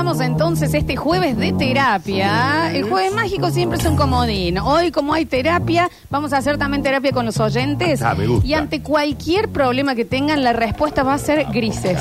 arrancamos entonces este jueves de terapia. El jueves mágico siempre es un comodín. Hoy, como hay terapia, vamos a hacer también terapia con los oyentes. Ah, me gusta. Y ante cualquier problema que tengan, la respuesta va a ser grises.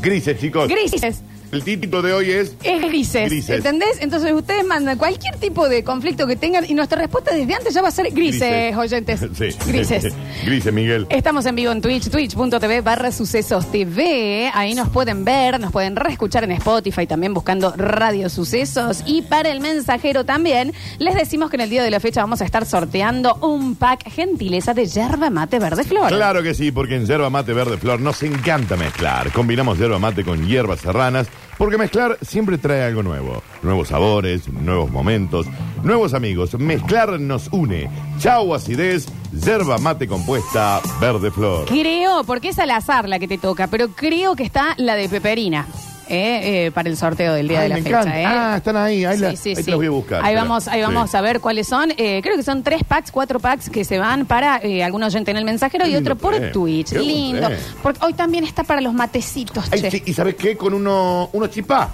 Grises, chicos. Grises. El título de hoy es. Es grises, Grises. ¿entendés? Entonces ustedes mandan cualquier tipo de conflicto que tengan y nuestra respuesta desde antes ya va a ser grises, Grises. oyentes. Sí. Grises. Grises, Miguel. Estamos en vivo en Twitch, twitch.tv barra sucesos TV. Ahí nos pueden ver, nos pueden reescuchar en Spotify también buscando Radio Sucesos. Y para el mensajero también, les decimos que en el día de la fecha vamos a estar sorteando un pack gentileza de yerba mate verde flor. Claro que sí, porque en yerba mate verde flor nos encanta mezclar. Combinamos yerba mate con hierbas serranas, porque mezclar siempre trae algo nuevo. Nuevos sabores, nuevos momentos, nuevos amigos. Mezclar nos une. Chau acidez, yerba mate compuesta verde flor. Creo, porque es al azar la que te toca, pero creo que está la de peperina. Eh, eh, para el sorteo del día Ay, de la me fecha. encanta. ¿eh? Ah, están ahí, ahí la- ahí te las voy a buscar, Ahí espera. vamos, ahí Sí. vamos a ver cuáles son. Eh, creo que son tres packs, cuatro packs que se van para eh, algún oyente en el mensajero Qué y lindo otro por tren, Twitch. qué buen Lindo. tren. Porque hoy también está para los matecitos, Ay, che. sí, ¿Y sabes qué? Con uno, uno chipá.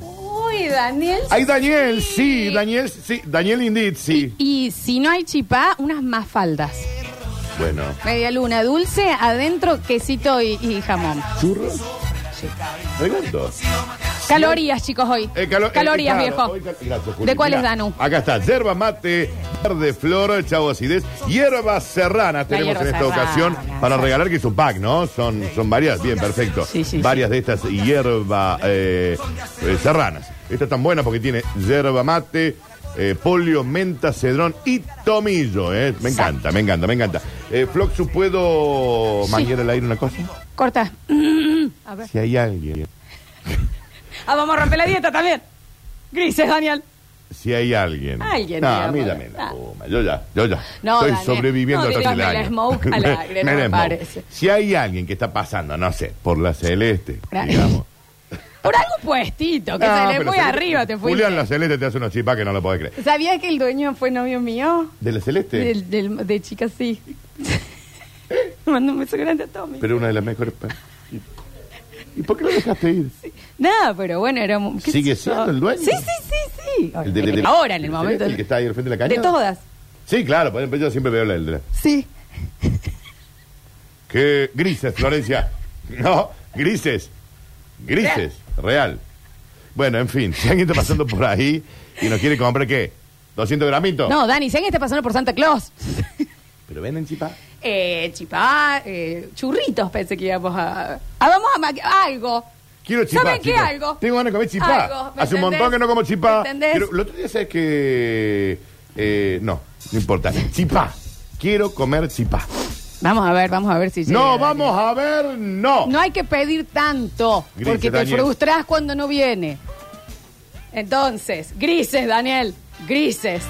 Uy, Daniel. Ay, Daniel, sí, Daniel, sí, Daniel Indeed, sí. Y si no hay chipá, unas más faldas. Bueno, Media luna dulce, adentro quesito y, y jamón. churros. Me gustó. Calorías, chicos, hoy. Eh, calo- eh, Calorías, claro, viejo. hoy cal- gracias, Juli. ¿De cuáles, Mirá, Danu? Acá está, yerba mate, verde flor, chavo acidez, hierbas serranas tenemos hierba en esta serrana, ocasión para sí. regalar, que es un pack, ¿no? Son, son varias, bien, perfecto. Sí, sí, varias de estas hierbas eh, serranas. Esta es tan buena porque tiene yerba mate, eh, polio, menta, cedrón y tomillo, ¿eh? Me encanta, me encanta, me encanta. Eh, Floxu, ¿puedo Sí. manguear al aire una cosa? Corta. A ver. Si hay alguien, Ah, vamos a romper la dieta también. Grises, Daniel. si hay alguien. Alguien, No, digamos. mírame la Ah. puma, yo ya, yo ya. No, Estoy Daniel, sobreviviendo no me la año. smoke al aire, no Me la parece. Si hay alguien que está pasando, no sé, por la celeste, digamos. Por algo puestito, que No, se le pero fue Celeste- arriba, te fuiste. Julián la celeste te hace unos chipas que no lo podés creer. ¿Sabías que el dueño fue novio mío? ¿De la celeste? Del, del- de chica, sí. Mando un beso grande a Tommy. Pero una de las mejores. ¿Y- ¿Y por qué lo dejaste ir? Nada, pero bueno, era... un- ¿qué ¿Sigue sé yo? siendo el dueño? Sí, sí, sí, sí. El de- de- de- Ahora, en el ¿El momento. el que está ahí al frente de la de caña? todas. Sí, claro, pero yo siempre veo la de la- Sí. ¿Qué? Grises, Florencia. No, grises. Grises, real. Bueno, en fin, si alguien está pasando por ahí y nos quiere comprar, ¿qué? ¿200 gramitos? No, Dani, si alguien está pasando por Santa Claus. ¿Pero venden chipá? Eh, chipá, eh, churritos pensé que íbamos a... Vamos a... ma- algo. Quiero chipá. ¿Saben qué? chicos. Algo. Tengo ganas de comer chipá. Algo, ¿me Hace un montón que no como chipá. ¿Me entendés? Quiero- el otro día sabes que. eh, no, no importa. Chipá. Quiero comer chipá. Vamos a ver, vamos a ver si llega, No, Dani. vamos a ver, no. No hay que pedir tanto, Grises, porque te Daniel. frustras cuando no viene. Entonces, grises, Daniel, grises.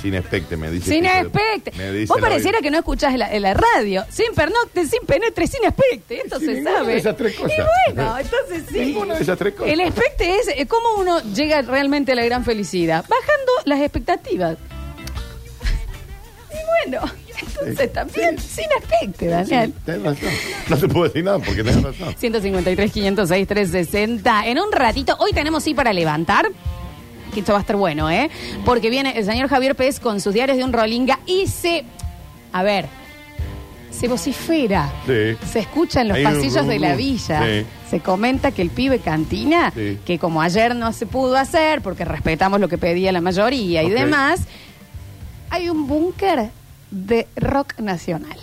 Sin expecte, me dice. Sin que- expecte. me dice Vos pareciera que no escuchás la, radio. Sin pernocte, sin penetre, sin expecte. Esto Sin se ninguna sabe. de esas tres cosas. Y bueno, entonces sí. Ninguna de esas tres cosas. El expecte es eh, cómo uno llega realmente a la gran felicidad. Bajando las expectativas. Y bueno, entonces también sin expecte, Daniel. Sí, tenés razón. No te puedo decir nada porque tenés razón. 153, 506, 360. En un ratito, hoy tenemos sí para levantar. Que esto va a estar bueno, ¿eh? Porque viene el señor Javier Pérez con sus diarios de un Rolinga y se. A ver. Se vocifera. Sí. Se escucha en los Hay un pasillos de la villa. sí. Se comenta que el pibe cantina, Sí. que como ayer no se pudo hacer, porque respetamos lo que pedía la mayoría y Ok. demás, hay un búnker de rock nacional.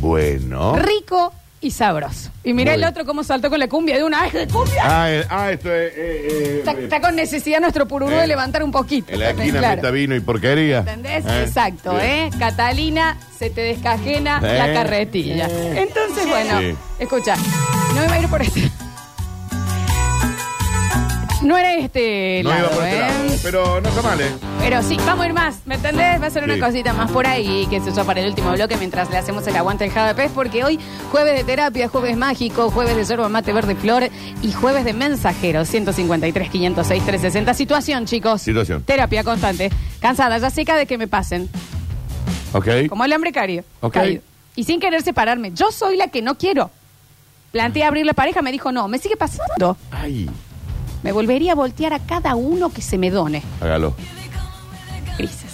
Bueno. Rico y sabroso. Y mira Muy el otro cómo saltó con la cumbia de una vez de cumbia. Ah, eh, ah, esto es. eh, eh, Está, eh, está con necesidad nuestro pururú Eh, de levantar un poquito. En la también, esquina claro. meta vino y porquería. ¿Entendés? ¿Eh? Exacto. ¿eh? Catalina, se te descajena la Eh. carretilla. Entonces, bueno, Sí. escucha, no me va a ir por este. No era este No lado, iba por este ¿eh? lado, pero no está mal, ¿eh? Pero sí, vamos a ir más, ¿me entendés? Va a ser una Sí. cosita más por ahí, que se yo para el último bloque mientras le hacemos el aguante al Java Pez, porque hoy jueves de terapia, jueves mágico, jueves de yerba mate verde flor y jueves de mensajero, 153, 506, 360. Situación, chicos. Situación. Terapia constante. Cansada, ya seca de que me pasen. Ok. Como el hambre caído. Ok. caído. Y sin querer separarme. Yo soy la que no quiero. Planteé abrir la pareja, me dijo no. Me sigue pasando. Ay. Me volvería a voltear a cada uno que se me done. Hágalo. Grises.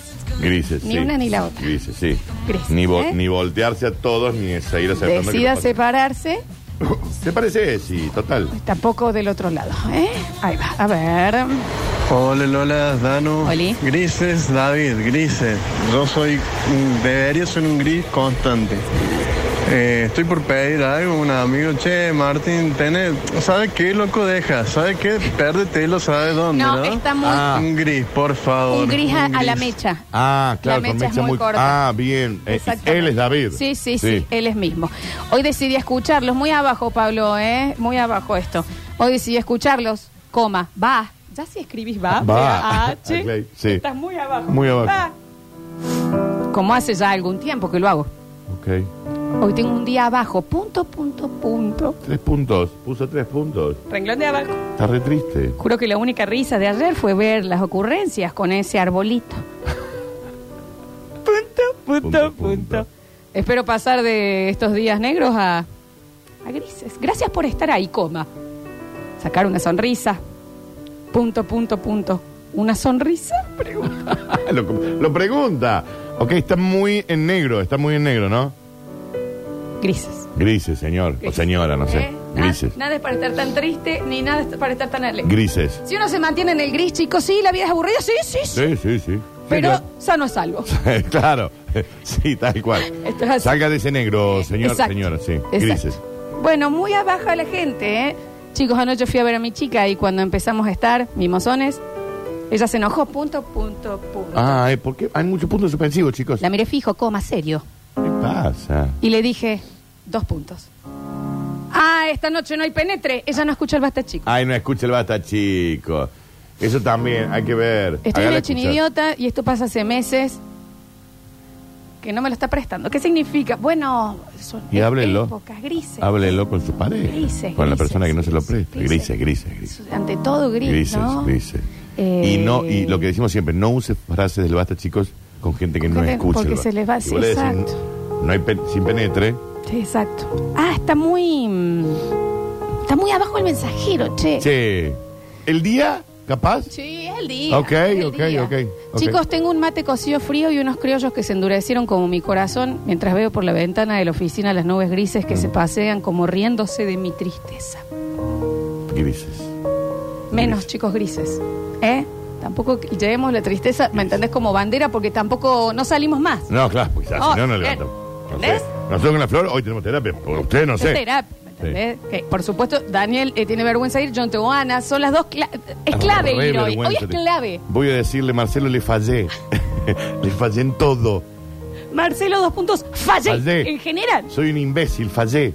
Grises, Ni sí. una ni la otra. Grises, sí. Grises, ni, vo- ¿eh? ni voltearse a todos, ni seguir aceptando que Decida separarse, ¿Te parece? Sí, total. tampoco del otro lado. ¿eh? Ahí va. A ver. Hola Lola, Danu. Oli. Grises, David, grises. Yo soy, mm, debería ser un gris constante. Eh, estoy por pedir algo, un amigo, che, Martín, tenés, ¿sabe qué, loco? Deja, ¿sabe qué? Pérdetelo, ¿sabe dónde, no? No, está muy. Ah. Un gris, por favor. un gris a, un a la mecha. Ah, claro, La con mecha es muy muy corta. Ah, bien. Eh, él es David. Sí, sí, sí, él es mismo. Hoy decidí escucharlos, muy abajo, Pablo, ¿eh? Muy abajo esto. Hoy decidí escucharlos, coma, va. Ya si escribís va, Va. H, Ok, sí. estás muy abajo. Muy abajo. Va. Como hace ya algún tiempo que lo hago. Ok. Hoy tengo un día abajo, punto, punto, punto. Tres puntos. Puso tres puntos. Renglón de abajo. Está re triste. Juro que la única risa de ayer fue ver las ocurrencias con ese arbolito. punto, punto, Punto, punto, punto. Espero pasar de estos días negros a, a grises. Gracias por estar ahí, coma. Sacar una sonrisa. Punto, punto, punto. ¿Una sonrisa? Pregunta. lo, lo pregunta. Ok, está muy en negro. Está muy en negro, ¿no? Grises. Grises, señor. O señora, no sé. ¿Eh? Grises. Nada es para estar tan triste, ni nada es para estar tan alegre. Grises. Si uno se mantiene en el gris, chicos, sí, la vida es aburrida, sí, sí, sí. Sí, sí, sí. Pero Sí, sano es salvo. claro. Sí, tal cual. Esto es así. Salga de ese negro, señor, Exacto. señora, sí. Exacto. Grises. Bueno, muy abajo la gente, ¿eh? Chicos, anoche fui a ver a mi chica y cuando empezamos a estar mimosones, ella se enojó, punto, punto, punto. Ah, eh, ¿por qué? Hay muchos puntos suspensivos, chicos. La miré fijo, coma, serio. ¿Qué pasa? Y le dije, dos puntos. Ah, esta noche no hay penetre. Ella no escucha el basta chico. Ay, no escucha el basta, chico. Eso también hay que ver. Estoy Hágala hecho un escuchar. idiota y esto pasa hace meses que no me lo está prestando. ¿Qué significa? Bueno, son Y háblelo. épocas grises. Háblelo con su pareja. Grises, con la grises, persona que no se lo presta. Grises, grises, grises. Ante todo gris, Grises, ¿no? grises. Eh, Y no, y lo que decimos siempre, no use frases del basta, chicos, con gente que no gente- escucha. porque se les va- le decís, exacto. no hay pen- sin penetre. Sí, exacto. Ah, está muy... mm, Está muy abajo el mensajero, che. Che, ¿el día? ¿Capaz? Sí, es el día. Ok, es el ok, día. ok, ok. Chicos, tengo un mate cocido frío y unos criollos que se endurecieron como mi corazón mientras veo por la ventana de la oficina las nubes grises Mm. que se pasean como riéndose de mi tristeza. Grises. Menos, Grises. chicos, grises. ¿Eh? Tampoco que- llevemos la tristeza, ¿me entendés? Como bandera porque tampoco no salimos más. No, claro, pues así Oh, no, no bien. levantamos. No. Nosotros con la flor hoy tenemos terapia, por usted no Es sé. terapia, ¿me entendés? Que, por supuesto, Daniel eh, tiene vergüenza de ir, tengo ganas. Son las dos... cla- es clave Re ir hoy. Hoy vergüenza es clave. Voy a decirle, Marcelo, le fallé. le fallé en todo. Marcelo, dos puntos. Fallé. Fallé. En general. Soy un imbécil, fallé.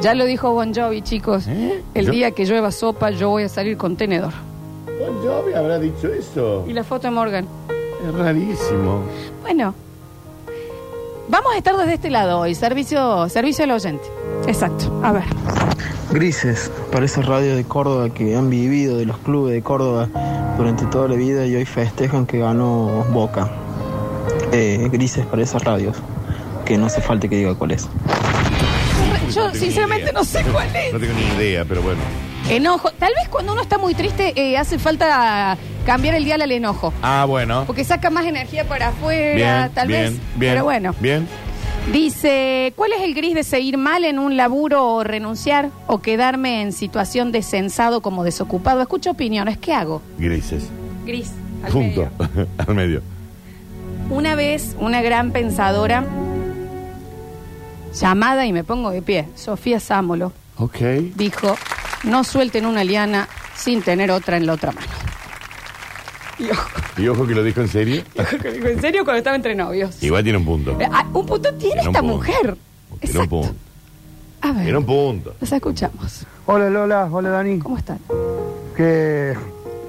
Ya lo dijo Bon Jovi, chicos. ¿Eh? El Yo- día que llueva sopa, yo voy a salir con tenedor. Bon Jovi habrá dicho eso. Y la foto de Morgan. Es rarísimo. Bueno, vamos a estar desde este lado hoy. Servicio, servicio al oyente. Exacto. A ver. Grises, para esa radio de Córdoba que han vivido de los clubes de Córdoba durante toda la vida y hoy festejan que ganó Boca. Eh, grises para esas radios, que no hace falta que diga cuál es. Yo No sinceramente no sé cuál es. No tengo ni idea, pero bueno. Enojo. Tal vez cuando uno está muy triste eh, hace falta cambiar el dial al enojo. Ah, bueno. Porque saca más energía para afuera, Bien, tal bien, vez. bien. Pero bueno. Bien. Dice, ¿cuál es el gris de seguir mal en un laburo o renunciar o quedarme en situación de censado como desocupado? Escucho opiniones, ¿qué hago? Grises. Gris. al Punto. medio. Al medio. Una vez, una gran pensadora llamada, y me pongo de pie, Sofía Sámolo, Ok. dijo, no suelten una liana sin tener otra en la otra mano. Y ojo, Y ojo que lo dijo en serio. que dijo, ¿en serio? Cuando estaba entre novios. Igual tiene un punto. Eh, ah, un punto tiene esta punto. mujer. Tiene un punto. A ver, Tiene un punto. los escuchamos. Hola Lola, hola Dani. ¿Cómo están? Que,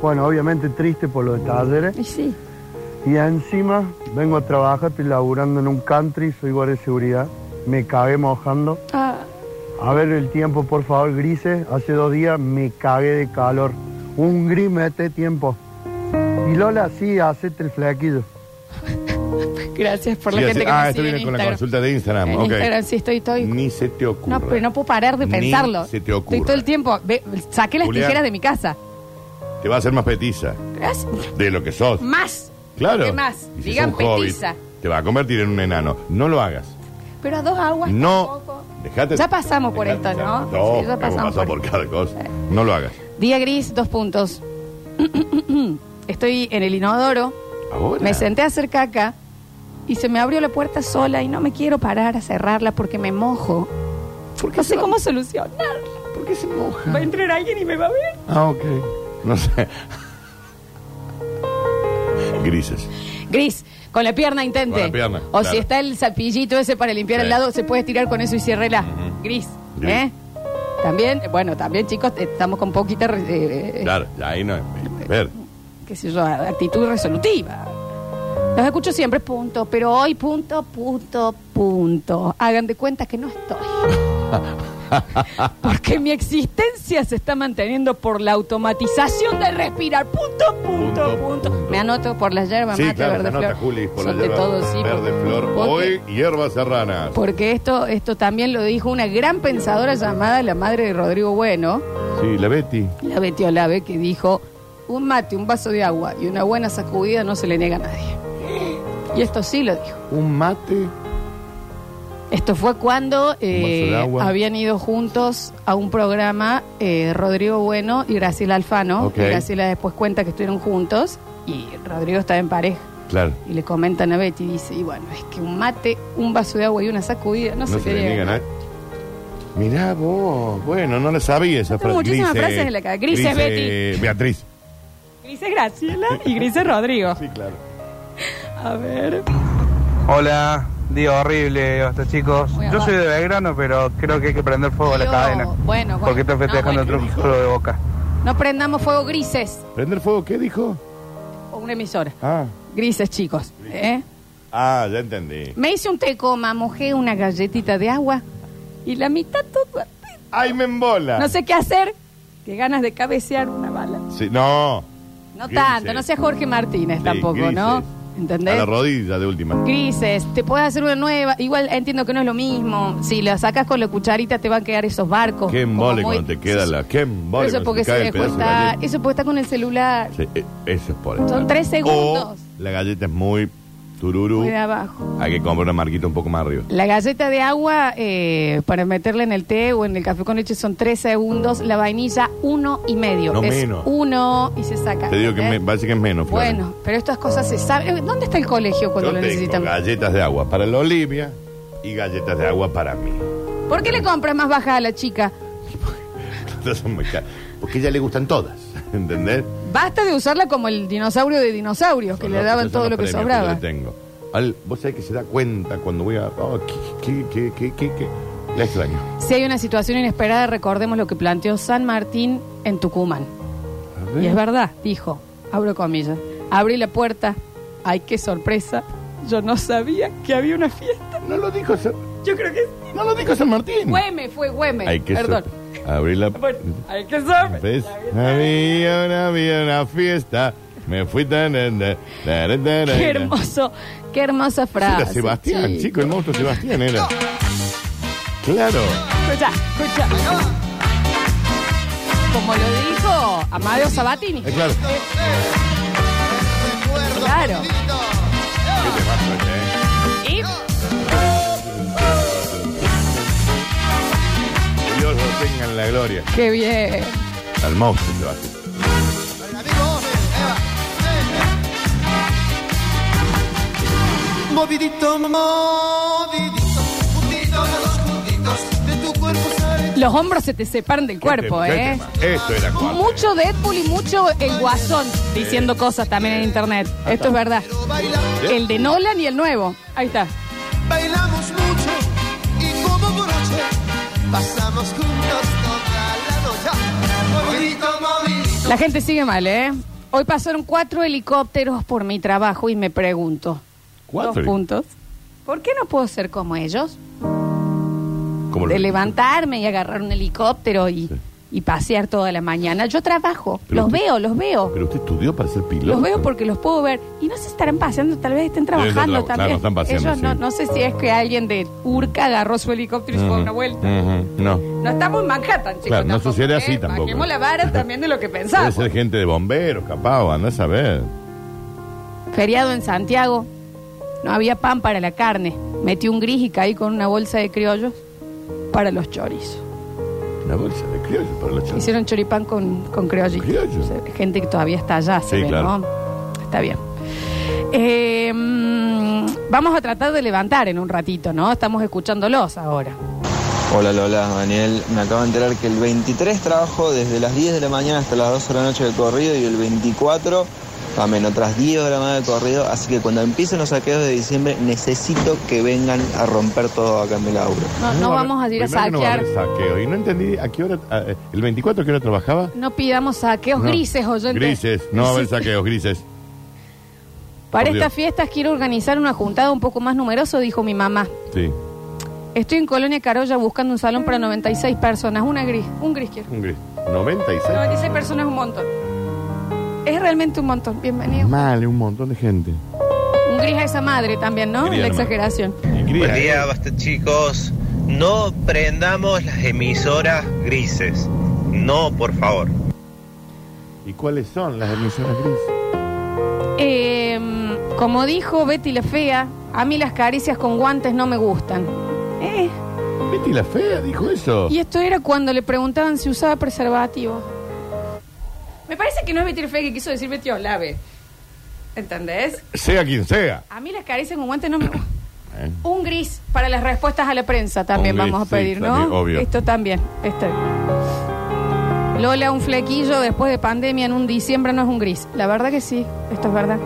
bueno, obviamente triste por lo de talleres. Y sí, Y encima vengo a trabajar, estoy laburando en un country, soy guardia de seguridad. Me cagué mojando. ah, A ver el tiempo, por favor, grises. Hace dos días me cagué de calor. Un gris mete tiempo. Y Lola, sí, hacete el flequillo. Gracias por la Sí, gente así- que ah, me esto sigue viene en con la Instagram. consulta de Instagram. En ok. Instagram sí estoy, estoy. Ni se te ocurre. No, pero no puedo parar de Ni pensarlo. se te ocurre. Estoy todo el tiempo. ve, saqué las Julián. tijeras de mi casa. Te va a hacer más petiza Gracias. de lo que sos. Más. Claro. ¿Qué más? Y si Digan sos un hobbit, petiza. te va a convertir en un enano. No lo hagas. Pero a dos aguas No. tampoco. Dejate. Ya pasamos por dejate- esto, ¿no? No, Sí, ya hemos pasamos pasado por por cada cosa. No lo hagas. Día gris, dos puntos. Estoy en el inodoro. Ahora. Me senté a hacer caca y se me abrió la puerta sola y no me quiero parar a cerrarla porque me mojo. ¿Por qué No sé va- cómo solucionarlo. ¿Por qué se moja? Va a entrar alguien y me va a ver. Ah, ok. No sé. Grises. Gris, con la pierna intente. Con la pierna, o claro. si está el zapillito ese para limpiar Sí. el lado, se puede tirar con eso y ciérrela. Gris. Gris. ¿Eh? También, bueno, también chicos, eh, estamos con poquita, eh, eh, Claro, ya ahí no. Ver. Qué sé yo, actitud resolutiva. Los escucho siempre, punto, pero hoy punto, punto, punto. Hagan de cuenta que no estoy. Porque mi existencia se está manteniendo por la automatización de respirar. Punto, punto, Punto. Me anoto por las hierbas Sí, mate, claro, verde anota, flor. Juli, por Son la hierba todo, sí, verde porque- flor. porque- Hoy, hierbas serranas. Porque esto, esto también lo dijo una gran pensadora llamada la madre de Rodrigo Bueno, Sí, la Betty. la Betty Olave, que dijo, un mate, un vaso de agua y una buena sacudida no se le niega a nadie. Y esto sí lo dijo. Un mate. Esto fue cuando eh, habían ido juntos a un programa eh, Rodrigo Bueno y Graciela Alfano. Y Graciela después cuenta que estuvieron juntos y Rodrigo estaba en pareja. Claro. Y le comentan a Betty y dice, y bueno, es que un mate, un vaso de agua y una sacudida no, No se, se le niega niega a a nadie. Mirá vos. Bueno, no le sabía esa frase. muchísimas frases en la. Grise Grise Beatriz. Gris es Graciela y Gris es Rodrigo. Sí, claro. A ver. Hola, día horrible, hasta chicos. Muy Yo abajo. soy de Belgrano, pero creo que hay que prender fuego a la Yo- cadena. bueno, bueno, Porque está no, festejando bueno. el triunfo de Boca. No prendamos fuego grises. ¿Prender fuego qué dijo? O una emisora. Ah. Grises, chicos. ¿eh? Ah, ya entendí. Me hice un té coma, mojé una galletita de agua y la mitad todo. ¡Ay, me embola! No sé qué hacer. Qué ganas de cabecear una bala. Sí, no. No Grises. tanto, no sea Jorge Martínez tampoco, grises. ¿no? A ¿Entendés? la rodilla de última. Grises, te puedes hacer una nueva. Igual entiendo que no es lo mismo. Si la sacas con la cucharita, te van a quedar esos barcos. Qué embole muy- cuando te queda la. Qué embole Eso porque se galleta. eso porque está con el celular. Sí, eh, eso es por eso. Son tres segundos. O la galleta es muy tururú. Muy de abajo. Hay que comprar una marquita un poco más arriba. La galleta de agua eh, para meterla en el té o en el café con leche son tres segundos. La vainilla, uno y medio. No es menos. uno y se saca. Te digo que me, parece que es menos. Flor. Bueno, pero estas cosas se saben. ¿Dónde está el colegio cuando Yo lo tengo necesitan? galletas de agua para la Olivia y galletas de agua para mí. ¿Por qué le compras más baja a la chica? Porque ella le gustan todas. ¿Entendés? Basta de usarla como el dinosaurio de dinosaurios, que Son le los- daban esos todo son lo los que premios sobraba. le tengo. Al- vos sabés que se da cuenta cuando voy a. Oh, ¿qué, qué, qué, qué, qué? La extraño. Si hay una situación inesperada, recordemos lo que planteó San Martín en Tucumán. A ver. Y es verdad, dijo, abro comillas, abrí la puerta, ay, qué sorpresa, yo no sabía que había una fiesta. No lo dijo San, Yo creo que no lo dijo San Martín. Güeme, fue Güeme, Ay, qué perdón. Abrí la. Bueno, ay, qué sorpresa. ¿Ves? Había una, había una fiesta. Me fui tan. Qué hermoso, qué hermosa frase. Era Sebastián, chico. chico, el monstruo Sebastián era. Claro. Escucha, escucha. Como lo dijo Amadeo Sabatini. Eh, claro. Claro. La gloria. qué bien. Al monstruo Sebastián. Movidito, movidito, juntito, los dos juntitos, de tu cuerpo sale. Los hombros se te separan del cuerpo, Qué ¿eh? tema. Esto era cuatro. Mucho Deadpool y mucho el guasón diciendo cosas también en internet. Esto es verdad. El de Nolan y el nuevo. Ahí está. bailamos mucho y como broche pasamos juntos La gente sigue mal, ¿eh? Hoy pasaron cuatro helicópteros por mi trabajo y me pregunto. Cuatro. Dos puntos. ¿Por qué no puedo ser como ellos? ¿Cómo lo De levantarme y agarrar un helicóptero y, Sí. Y pasear toda la mañana. Yo trabajo, Pero los usted- veo, los veo. Pero usted estudió para ser piloto. Los veo porque los puedo ver. Y no sé si estarán paseando, tal vez estén trabajando también. claro, están paseando, Ellos no, sí. no sé si es que alguien de Urca agarró su helicóptero y se fue a una vuelta. Ujú, No. No estamos en Manhattan, chicos. Claro, no tampoco, sucede ¿eh? así tampoco. Bajemos la vara también de lo que pensamos. ser gente de bomberos, capaz, anda a saber. Feriado en Santiago. No había pan para la carne. Metí un gris y caí con una bolsa de criollos para los chorizos. Una bolsa de criollo para los chicos. Hicieron choripán con, con criollitos. Criollos. O sea, gente que todavía está allá, se Sí, ve, claro. ¿no? Está bien. Eh, mm, vamos a tratar de levantar en un ratito, ¿no? Estamos escuchándolos ahora. Hola Lola, Daniel. Me acabo de enterar que el 23 trabajo desde las 10 de la mañana hasta las 12 de la noche de corrido y el 24 también otras 10 de la mañana de corrido. Así que cuando empiecen los saqueos de diciembre necesito que vengan a romper todo acá en mi laburo. No, no va vamos a ir a que no va saquear. haber saqueo. Y no entendí a qué hora. a- eh, ¿El 24 a qué hora trabajaba? No pidamos saqueos No. grises, oyentes. Grises. No va a haber saqueos, grises. Para estas fiestas quiero organizar una juntada un poco más numeroso, dijo mi mamá. Sí, Estoy en Colonia Carolla buscando un salón para 96 personas. Una gris, un gris quiero. un gris. 96. 96 personas es un montón. Es realmente un montón. Bienvenido. Mal, un montón de gente. Un gris a esa madre también, ¿no? Gris La exageración. Gris, Buen día, basta chicos. No prendamos las emisoras grises. No, por favor. ¿Y cuáles son las emisoras gris? Eh, como dijo Betty la Fea, a mí las caricias con guantes no me gustan. Eh, Betty la fea dijo eso. y esto era cuando le preguntaban si usaba preservativo. Me parece que no es Betty que quiso decir Betty Olave. ¿Entendés? Sea quien sea. A mí las caricias con guantes no me gustan. ¿eh? Un gris para las respuestas a la prensa también gris, vamos a sí, pedir, ¿no? también, obvio. Esto también. Este. Lola, un flequillo después de pandemia en un diciembre no es un gris. La verdad que sí, esto es verdad.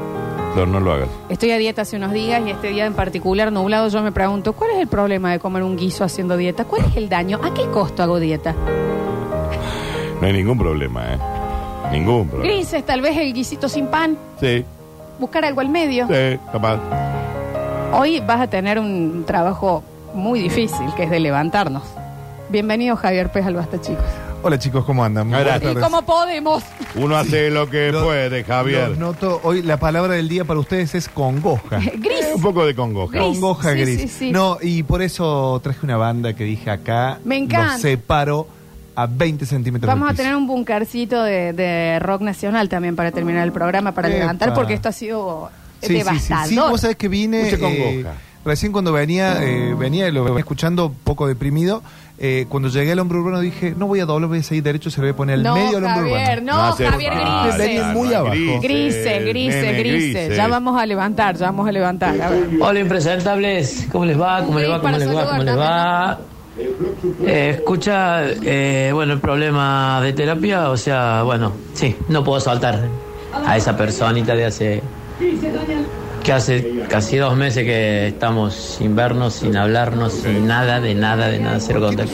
Flor, no lo hagas. Estoy a dieta hace unos días y este día en particular nublado yo me pregunto, ¿cuál es el problema de comer un guiso haciendo dieta? ¿Cuál es el daño? ¿A qué costo hago dieta? No hay ningún problema, ¿eh? Ningún problema. Grises, tal vez el guisito sin pan, Sí, buscar algo al medio. sí, capaz. Hoy vas a tener un trabajo muy difícil, que es de levantarnos. Bienvenido Javier Pez al Basta, chicos. Hola chicos, ¿cómo andan? Muy Gracias. buenas ¿Y tardes. cómo podemos? Uno hace lo que Lo- puede, Javier. Los noto, hoy la palabra del día para ustedes es congoja. Gris. Eh, un poco de congoja. Gris. Congoja sí, gris. sí, sí. No, y por eso traje una banda que dije acá. Me encanta. Los separo a 20 centímetros Vamos del a tener un bunkercito de, de rock nacional también para terminar el programa, para Epa. levantar, porque esto ha sido Sí, sí, sí. devastador. Sí, vos sabés que vine. Eh, recién cuando venía, eh, venía y lo venía escuchando un poco deprimido. eh, cuando llegué al hombre urbano dije, no voy a doblar, voy a seguir derecho, se lo voy a poner al No, medio al hombre Javier, urbano. no, Javier, falta, grises. Venía muy no, abajo. Grises, grises, nene, grises. Ya vamos a levantar, ya vamos a levantar. A ver. Hola impresentables, ¿cómo les va? ¿Cómo les va? ¿Cómo les va? ¿Cómo les va? Eh, escucha, eh, bueno, el problema de terapia, o sea, bueno, sí, no puedo soltar a esa personita de hace, que hace casi dos meses que estamos sin vernos, sin hablarnos, sin nada, de nada, de nada, cero contacto.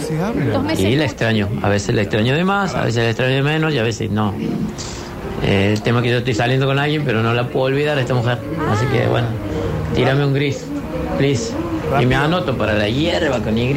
Y la extraño, a veces la extraño de más, a veces la extraño de menos y a veces no. Eh, el tema es que yo estoy saliendo con alguien, pero no la puedo olvidar a esta mujer. Así que bueno, tírame un gris, please. Y me anoto para la hierba con Y.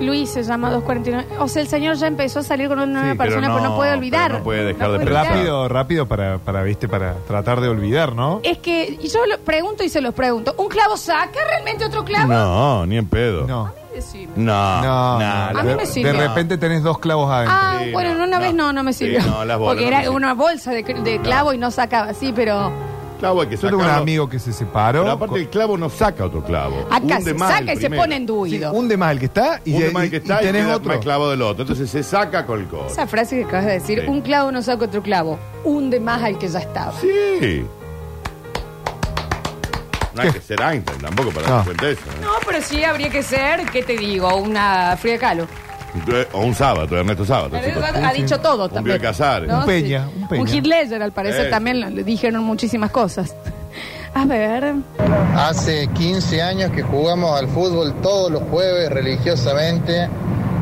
Luis, se llama 249. O sea, el señor ya empezó a salir con una nueva Sí, pero persona, pero no, no, puede olvidar. pero no puede dejar de puede pensar. olvidar. Rápido, rápido para, para, viste, para tratar de olvidar, ¿no? Es que yo lo pregunto y se los pregunto. ¿Un clavo saca realmente otro clavo? No, ni en pedo. No. Decime. No, No, no, no. A mí de, me sirvió. de repente tenés dos clavos adentro. Ah, Sí, bueno, no, una vez no. no, me Sí, sirvió. no, las bolas Porque no era sirven. una bolsa de, de clavo y no sacaba, sí, pero Clavo hay que Yo tengo un sacarlo. amigo que se separó. Pero aparte el clavo no saca otro clavo. acá Hunde se más saca el y se primero. pone Sí, enduido. un de más el que está y, Hunde y- más el que y está y, tenés queda otro. más clavo del otro. Entonces se saca con el codo. Esa frase que acabas de decir, Sí. un clavo no saca otro clavo, hunde más al que ya estaba. Sí. No hay que ser Einstein tampoco para No. dar cuenta de eso. ¿eh? No, pero sí habría que ser, ¿qué te digo? Una fría calo. O un sábado, Ernesto Sábado. Pero chicos. ha dicho todo Un también. Bill Casares. Un Peña, un Peña. Un Hitler, al parecer, Eh. también le dijeron muchísimas cosas. A ver. Hace 15 años que jugamos al fútbol todos los jueves religiosamente,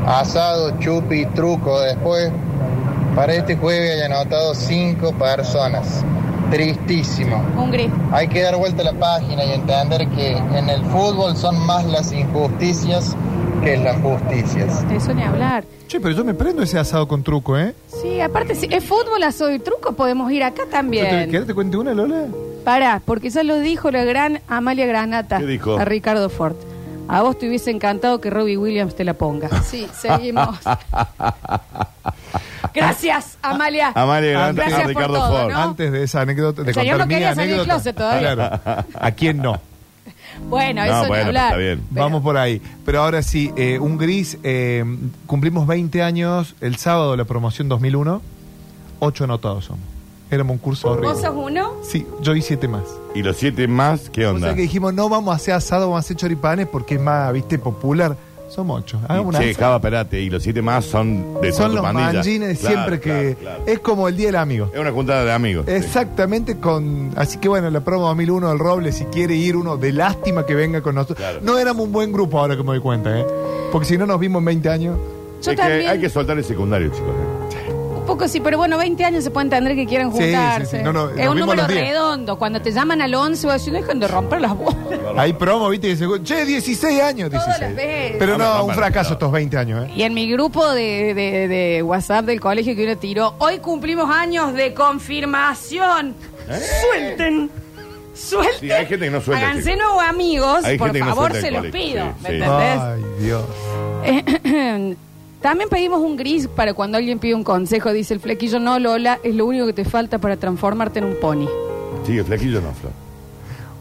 asado, chupi, truco después. Para este jueves hay anotado 5 personas. Tristísimo. Un gris. Hay que dar vuelta a la página y entender que en el fútbol son más las injusticias que es la justicia. Eso ni hablar. Che, pero yo me prendo ese asado con truco, ¿eh? Sí, aparte, si es fútbol, soy truco, podemos ir acá ¿Te, también. ¿Querés te cuente una, Lola? Pará, porque ya lo dijo la gran Amalia Granata ¿Qué dijo? a Ricardo Ford. A vos te hubiese encantado que Robbie Williams te la ponga. Sí, seguimos. Gracias, Amalia. Amalia Granata y Gracias por Ricardo todo, Ford. ¿no? Antes de esa anécdota, de contar no mi quería salir del anécdota. closet todavía. Claro. ¿A quién no? Bueno, No, eso ni bueno, hablar. está bien. Pero- Vamos por ahí. Pero ahora sí, eh, un gris. eh, cumplimos 20 años el sábado de la promoción 2001. Ocho anotados somos. Éramos un curso horrible. ¿Vos sos uno? Sí, yo y siete más. ¿Y los siete más qué O onda? sea que dijimos, no vamos a hacer asado, vamos a hacer choripanes porque es más, viste, popular. Somos ocho. Hagamos una asado. Java, espérate, y los siete más son de toda Son tu los pandilla. manjines de Claro, siempre que... claro, claro. Es como el Día del Amigo. Es una juntada de amigos. Exactamente con... Así que bueno, la promo 2001 del Roble, si quiere ir uno de lástima que venga con nosotros. Claro. No éramos un buen grupo ahora que me doy cuenta, ¿eh? Porque si no nos vimos en 20 años... Yo Es que también. hay que soltar el secundario, chicos. ¿eh? Un poco sí, pero bueno, 20 años se puede entender que quieren Sí, sí, juntarse. sí. No, no, es un número los 10. redondo. Cuando te llaman al 11 vas a decir, dejen de romper las bolas. Hay promo, viste, que se... Che, 16 años, Todas 16. las veces. Pero no, un fracaso estos 20 años, ¿eh? Y en mi grupo de, de- de WhatsApp del colegio que uno tiró, hoy cumplimos años de confirmación. Suelten. Suelten. Sí, hay gente que no suelta, Háganse chicos. nuevos amigos, Hay por gente que no favor, suelta se los colegio, pido. sí, ¿Me sí. entendés? Ay, Dios. También pedimos un gris para cuando alguien pide un consejo, dice el flequillo, no, Lola, es lo único que te falta para transformarte en un pony. Sí, el flequillo no, Flor.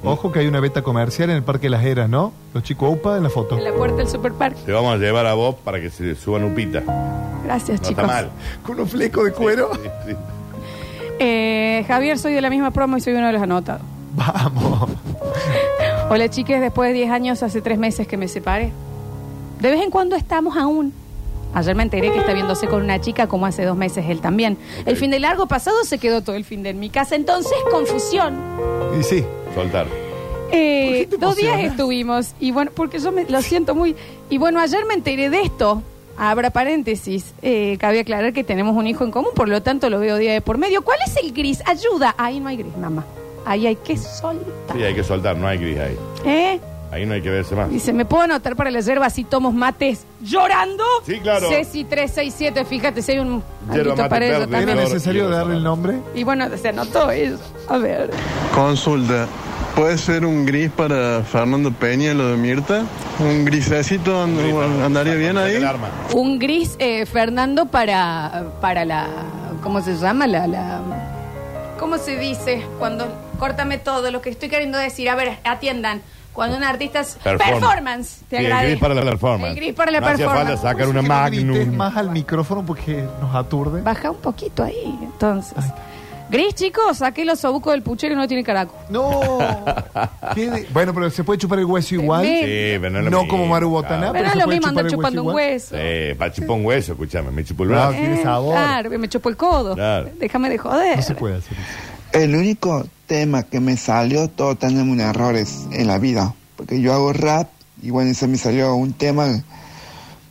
Ojo que hay una beta comercial en el Parque Las Heras, ¿no? Los chicos UPA en la foto. En la puerta del superpark. Te vamos a llevar a vos para que se suban upita. No Gracias, chicos. está mal. Con un fleco de cuero. Sí, sí. Eh, Javier, soy de la misma promo y soy uno de los anotados. Vamos. Hola, chiques, después de 10 años, hace 3 meses que me separé. De vez en cuando estamos aún. Ayer me enteré que está viéndose con una chica como hace dos meses él también. El fin de largo pasado se quedó todo el fin de en mi casa, entonces confusión. Y sí. Soltar. Eh, ¿Por qué te dos días estuvimos y bueno, porque yo me, lo siento muy... Y bueno, ayer me enteré de esto. Abra paréntesis. Eh, cabe aclarar que tenemos un hijo en común, por lo tanto lo veo día de por medio. ¿Cuál es el gris? Ayuda. Ahí no hay gris, mamá. Ahí hay que soltar. Sí, hay que soltar, no hay gris ahí. ¿Eh? Ahí no hay que verse más. Dice, ¿me puedo anotar para la yerba si tomos mates llorando? Sí, claro. Ceci 367, fíjate si hay un Yerba mate para eso verde, también. ¿Era Flor, necesario quiero darle el nombre? Y bueno, se anotó eso. A ver. Consulta. ¿Puede ser un gris para Fernando Peña, lo de Mirta? ¿Un grisecito and- andaría bien ahí? El arma. Un gris, eh, Fernando, para, para la... ¿Cómo se llama? La, la... ¿Cómo se dice? Cuando... Córtame todo lo que estoy queriendo decir. A ver, atiendan. Cuando un artista... es- Performance. Performance. Te Sí, el agradezco. gris para la performance. El gris para la no hacía performance. falta sacar una Que no grites Magnum. más al micrófono porque nos aturde. Baja un poquito ahí, entonces. Gris, chicos, saqué los sobucos del puchero y no tiene caraco. No. ¿Qué de- Bueno, pero se puede chupar el hueso igual. Sí, pero no es lo No mismo, como Maru Botaná, claro. Pero pero es se lo puede mismo andar el chupando un igual. hueso. Sí, para chupar un hueso, escúchame, me chupo el brazo. tiene sabor. Claro, me chupó el codo. Claro. Déjame de joder. No se puede hacer eso. El único tema que me salió, todos tenemos errores en la vida. Porque yo hago rap y bueno, ese me salió un tema.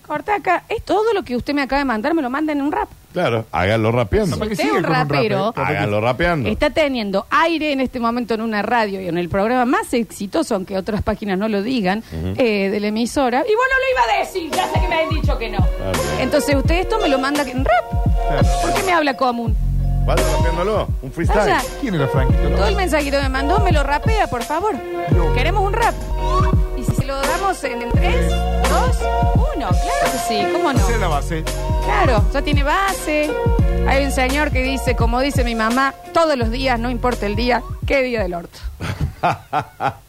Corta acá. Es todo lo que usted me acaba de mandar, me lo manda en un rap. Claro, háganlo rapeando. Que Usted es un un rapero. ¿eh? Háganlo rapeando. Está teniendo aire en este momento en una radio y en el programa más exitoso, aunque otras páginas no lo digan, eh, de la emisora. Y bueno, lo iba a decir, ya sé que me han dicho que no. Claro. Entonces usted esto me lo manda en rap. Claro. ¿Por qué me habla común? Vaya rapeándolo, un freestyle. Vaya. ¿Quién era Franquito? Todo el mensajito que me mandó me lo rapea, por favor. Queremos un rap. Y si se lo damos en 3, 2, 1. Claro que sí, ¿cómo no? Esa es la base. Claro, ya tiene base. Hay un señor que dice, como dice mi mamá, todos los días, no importa el día, ¿qué día del orto?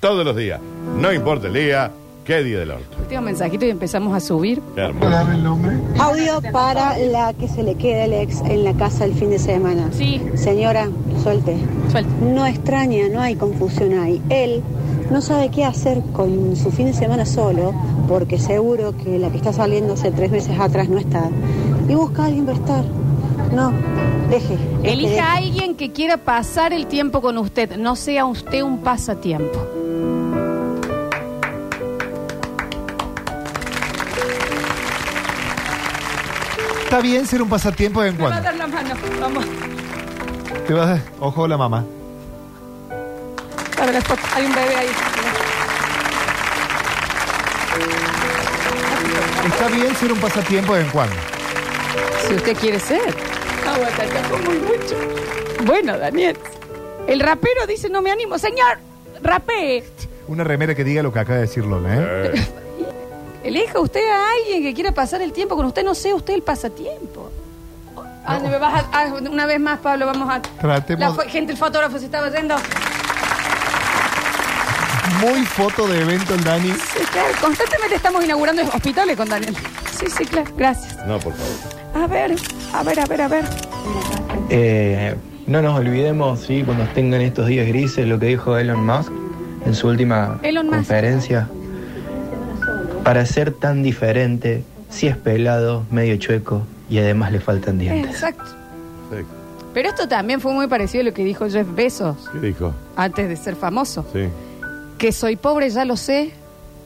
Todos los días. No importa el día, qué día del orto. Último mensajito y empezamos a subir. Qué hermoso. El nombre. Audio para la que se le queda el ex en la casa el fin de semana. Sí. Señora, suelte. Suelta. No extraña, no hay confusión ahí. Él no sabe qué hacer con su fin de semana solo, porque seguro que la que está saliendo hace tres meses atrás no está. Y busca a alguien para estar. No, deje. deje, Elija deje. a alguien que quiera pasar el tiempo con usted, no sea usted un pasatiempo. Está bien ser un pasatiempo de vez en Me va a cuando. dar la mano, vamos. Te vas a... Ojo la mamá. Para. Hay un bebé ahí. Está bien ser un pasatiempo de vez en cuando. Si usted quiere ser. Aguanta, está como mucho. Bueno, Daniel. El rapero dice, no me animo. Señor, rapee. Una remera que diga lo que acaba de decir Lola, ¿eh? Elija usted a alguien que quiera pasar el tiempo con usted. No sé usted el pasatiempo. Ah, me vas a- ah, una vez más, Pablo, vamos a... Tratemos- La gente, el fotógrafo se estaba yendo. Muy foto de evento el Dani. Sí, claro, constantemente estamos inaugurando hospitales con Daniel. Sí, sí, claro, gracias. No, por favor. A ver, a ver, a ver, a ver. Eh, no nos olvidemos, sí, cuando tengan estos días grises, lo que dijo Elon Musk en su última Elon Musk. Para ser tan diferente, si es pelado, medio chueco y además le faltan dientes. Exacto. Pero esto también fue muy parecido a lo que dijo Jeff Bezos ¿Qué dijo? antes de ser famoso. Sí. Que soy pobre, ya lo sé.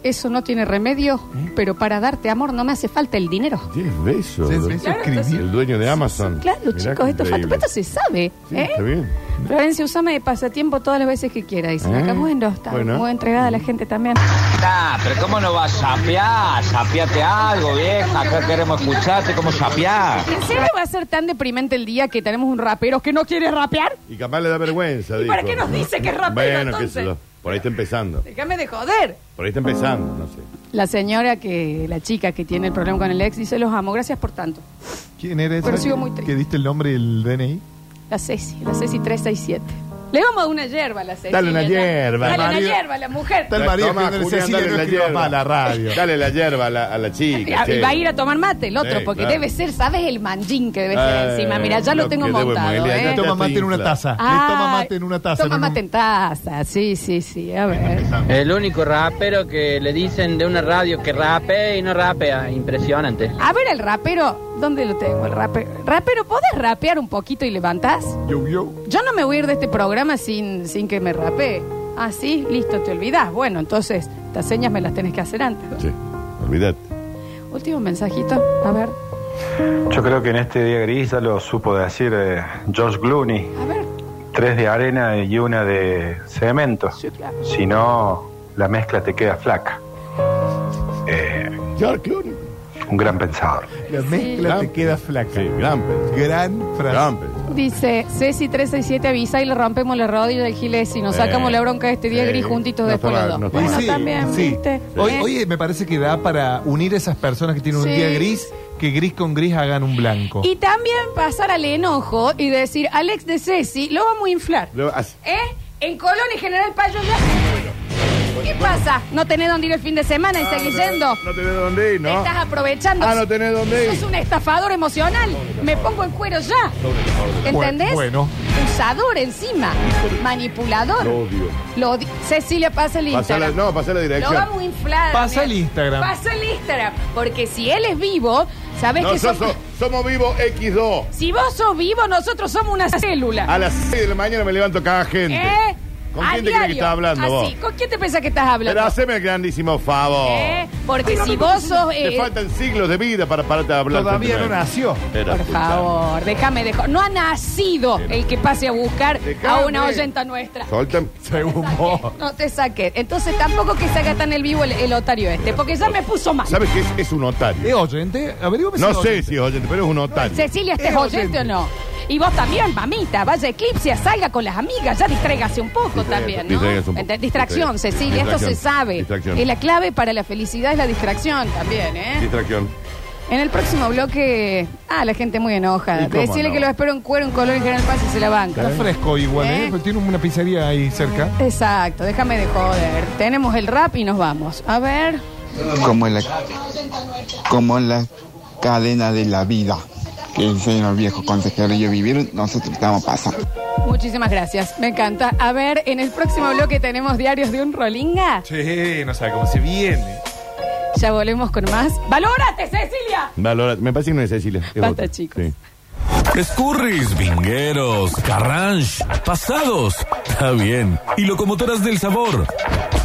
Eso no tiene remedio, pero para darte amor no me hace falta el dinero. Diez besos. Diez besos Claro, escribió. El dueño de Amazon. Claro, Mirá chicos, qué esto, falta, esto se sabe. Sí, ¿eh? está bien. Florencia, usame de pasatiempo todas las veces que quiera. Dicen ¿Eh? acá, bueno, está Bueno. muy entregada a la gente también. Ah, pero ¿cómo no vas a sapear? Sapeate algo, vieja. Acá queremos escucharte cómo sapear. ¿En serio va a ser tan deprimente el día que tenemos un rapero que no quiere rapear? Y capaz le da vergüenza. ¿Y para dijo. qué nos dice que es rapero, Bueno, qué entonces? sé yo. Por ahí está empezando. Déjame de joder. Por ahí está empezando, no sé. La señora que, la chica que tiene el problema con el ex dice, los amo, gracias por tanto. ¿Quién eres? Pero esa sigo que- muy triste. Que diste el nombre y el DNI. La Ceci, la Ceci 367. Le vamos a dar una hierba a la Ceci. Dale una hierba. Dale una Marido. hierba a la mujer. Está el marido Toma, escribiendo Julián, Cecilia, dale no la hierba. más a la radio. Dale la hierba a la, a la chica. Y che. va a ir a tomar mate el otro, Sí, porque claro. debe ser, ¿sabes? El manjín que debe ser Eh, encima. Mira, ya lo lo tengo que debo montado. molear, ¿eh? ya Le toma te mate en una taza. Le Ay, toma mate en una taza. Toma no en un- mate en taza, sí, sí, sí. A ver. El único rapero que le dicen de una radio que rapea y no rapea. Impresionante. A ver, el rapero, ¿dónde lo tengo? El rapero. Rapero, ¿podés rapear un poquito y levantás? Yo, yo. Yo no me voy a ir de este programa sin, sin que me rapee. Ah, sí, listo, te olvidás. Bueno, entonces, estas señas me las tenés que hacer antes. Sí, olvídate. Último mensajito, a ver. Yo creo que en este día gris ya lo supo decir eh, George Clooney. A ver. Tres de arena y una de cemento. Sí, claro. Si no, la mezcla te queda flaca. Eh, George Clooney. Un gran pensador. La mezcla Gran te queda flaca. Sí, gran pensar. Gran frase. Gran pensar. Dice, Ceci 367 avisa y le rompemos la rodilla del Giles y nos sacamos la bronca de este día sí. gris juntitos No después está los mal, dos. no está Bueno, mal. también, sí. ¿viste? Hoy, ¿Eh? hoy me parece que da para unir esas personas que tienen un Sí. día gris, que gris con gris hagan un blanco. Y también pasar al enojo y decir, Alex de Ceci, lo vamos a inflar. Lo hace- ¿Eh? En Colón y General Payo ya. ¿Qué pasa? ¿No tenés dónde ir el fin de semana y seguís yendo? No tenés dónde ir, Te ¿no? estás aprovechando. Ah, no tenés dónde ir. Sos un estafador emocional. Me pongo en cuero ya. ¿Entendés? Bueno. Usador encima. Manipulador. Lo odio. Lo odi- Cecilia, pasa el la, Instagram. no, pasa la Lo dirección. vamos a inflar. Pasa mira. el Instagram. Pasa el Instagram. Porque si él es vivo, ¿sabes que Nosotros somos... somos vivos X2. Si vos sos vivo, nosotros somos una célula. A las 6 de la mañana me levanto cada gente. ¿Eh? ¿Con A quién te crees que estás hablando vos? Así, ¿Con quién te pensás que estás hablando? Pero haceme el grandísimo favor. ¿Eh? Porque si vos sos... Te eh, faltan siglos de vida para pararte a hablar. Todavía no nació. Pero Por favor, déjame dejar. No ha nacido el que pase a buscar a una oyenta nuestra. Soltame. Según vos. No te saques. Entonces tampoco que se haga tan el vivo el, el otario este, porque ya me puso mal. ¿Sabes qué es? Es un otario. ¿Es oyente? Averígame si No es sé oyente. si es oyente, pero es un otario. Cecilia, ¿este es Es oyente oyente. o no? Y vos también, mamita, vaya Eclipse, salga con las amigas, ya distráigase un poco Distraiga- también, ¿no? un poco. Ent- Distracción, Cecilia, esto se sabe. Distracción. Y la clave para la felicidad es la distracción también, ¿eh? Distracción. En el próximo bloque, ah, la gente muy enojada. ¿Y cómo Decirle no? que lo espero en cuero, en color, en General Paz y se la banca. Está fresco igual, ¿eh? ¿Eh? Pero Tiene una pizzería ahí cerca. Exacto, déjame de joder. Tenemos el rap y nos vamos. A ver. como la, como la cadena de la vida que enseñan los viejos consejeros y vivir, nosotros estamos pasando. Muchísimas gracias, me encanta. A ver, en el próximo bloque tenemos diarios de un rolinga. Sí, no sabe cómo se viene. Ya volvemos con más. ¡Valórate, Cecilia! Valora- me parece que no es Cecilia. es Basta, otra. chicos. Sí. Escurris, vingueros, carranche, pasados. Está bien. Y locomotoras del sabor.